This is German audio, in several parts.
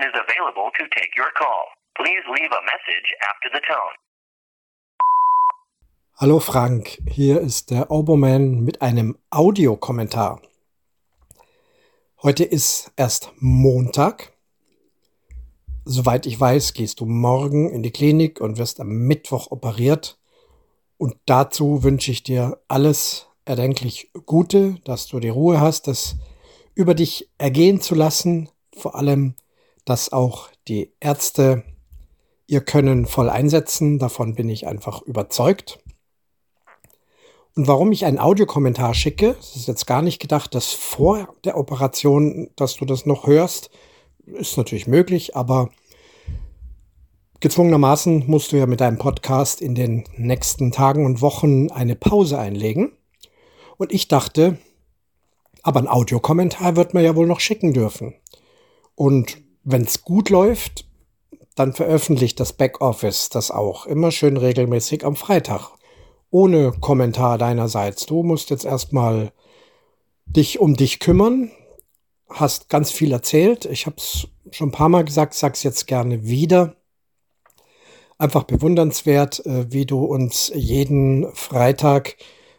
one is available to take your call. Please leave a message after the tone. Hallo Frank, hier ist der Oberman mit einem Audiokommentar. Heute ist erst Montag. Soweit ich weiß, gehst du morgen in die Klinik und wirst am Mittwoch operiert. Und dazu wünsche ich dir alles erdenklich Gute, dass du die Ruhe hast, das über dich ergehen zu lassen. Vor allem, dass auch die Ärzte ihr Können voll einsetzen. Davon bin ich einfach überzeugt. Und warum ich einen Audiokommentar schicke, es ist jetzt gar nicht gedacht, dass vor der Operation, dass du das noch hörst, ist natürlich möglich, aber gezwungenermaßen musst du ja mit deinem Podcast in den nächsten Tagen und Wochen eine Pause einlegen. Und ich dachte, aber ein Audiokommentar wird man ja wohl noch schicken dürfen. Und wenn es gut läuft, dann veröffentlicht das Backoffice das auch immer schön regelmäßig am Freitag ohne Kommentar deinerseits. Du musst jetzt erstmal dich um dich kümmern. Hast ganz viel erzählt. Ich habe es schon ein paar Mal gesagt, sag's jetzt gerne wieder. Einfach bewundernswert, äh, wie du uns jeden Freitag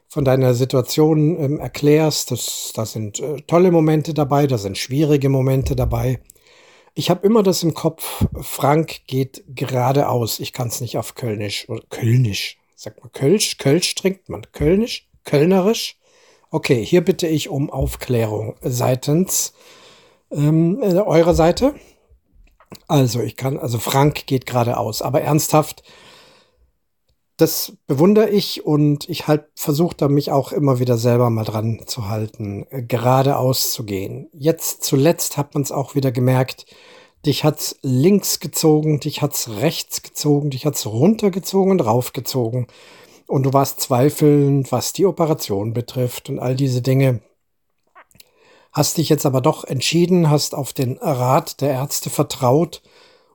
von deiner Situation ähm, erklärst. Das, da sind äh, tolle Momente dabei, da sind schwierige Momente dabei. Ich habe immer das im Kopf, Frank geht geradeaus. Ich kann es nicht auf Kölnisch oder Kölnisch Sagt man Kölsch? Kölsch trinkt man. Kölnisch? Kölnerisch? Okay, hier bitte ich um Aufklärung seitens ähm, äh, eurer Seite. Also, ich kann, also Frank geht geradeaus, aber ernsthaft, das bewundere ich und ich halt versuche da mich auch immer wieder selber mal dran zu halten, äh, geradeaus zu gehen. Jetzt zuletzt hat man es auch wieder gemerkt, Dich hat's links gezogen, dich hat's rechts gezogen, dich hat's runtergezogen und raufgezogen. Und du warst zweifelnd, was die Operation betrifft und all diese Dinge. Hast dich jetzt aber doch entschieden, hast auf den Rat der Ärzte vertraut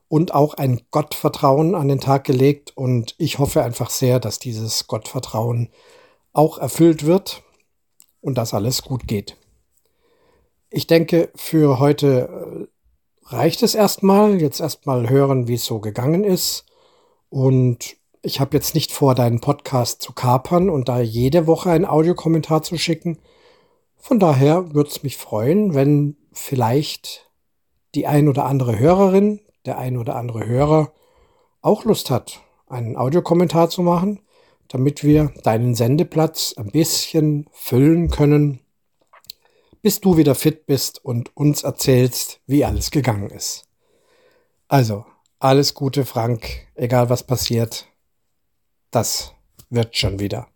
und auch ein Gottvertrauen an den Tag gelegt. Und ich hoffe einfach sehr, dass dieses Gottvertrauen auch erfüllt wird und dass alles gut geht. Ich denke, für heute reicht es erstmal. Jetzt erstmal hören, wie es so gegangen ist. Und ich habe jetzt nicht vor, deinen Podcast zu kapern und da jede Woche einen Audiokommentar zu schicken. Von daher würde es mich freuen, wenn vielleicht die ein oder andere Hörerin, der ein oder andere Hörer auch Lust hat, einen Audiokommentar zu machen, damit wir deinen Sendeplatz ein bisschen füllen können bis du wieder fit bist und uns erzählst, wie alles gegangen ist. Also, alles Gute, Frank, egal was passiert, das wird schon wieder.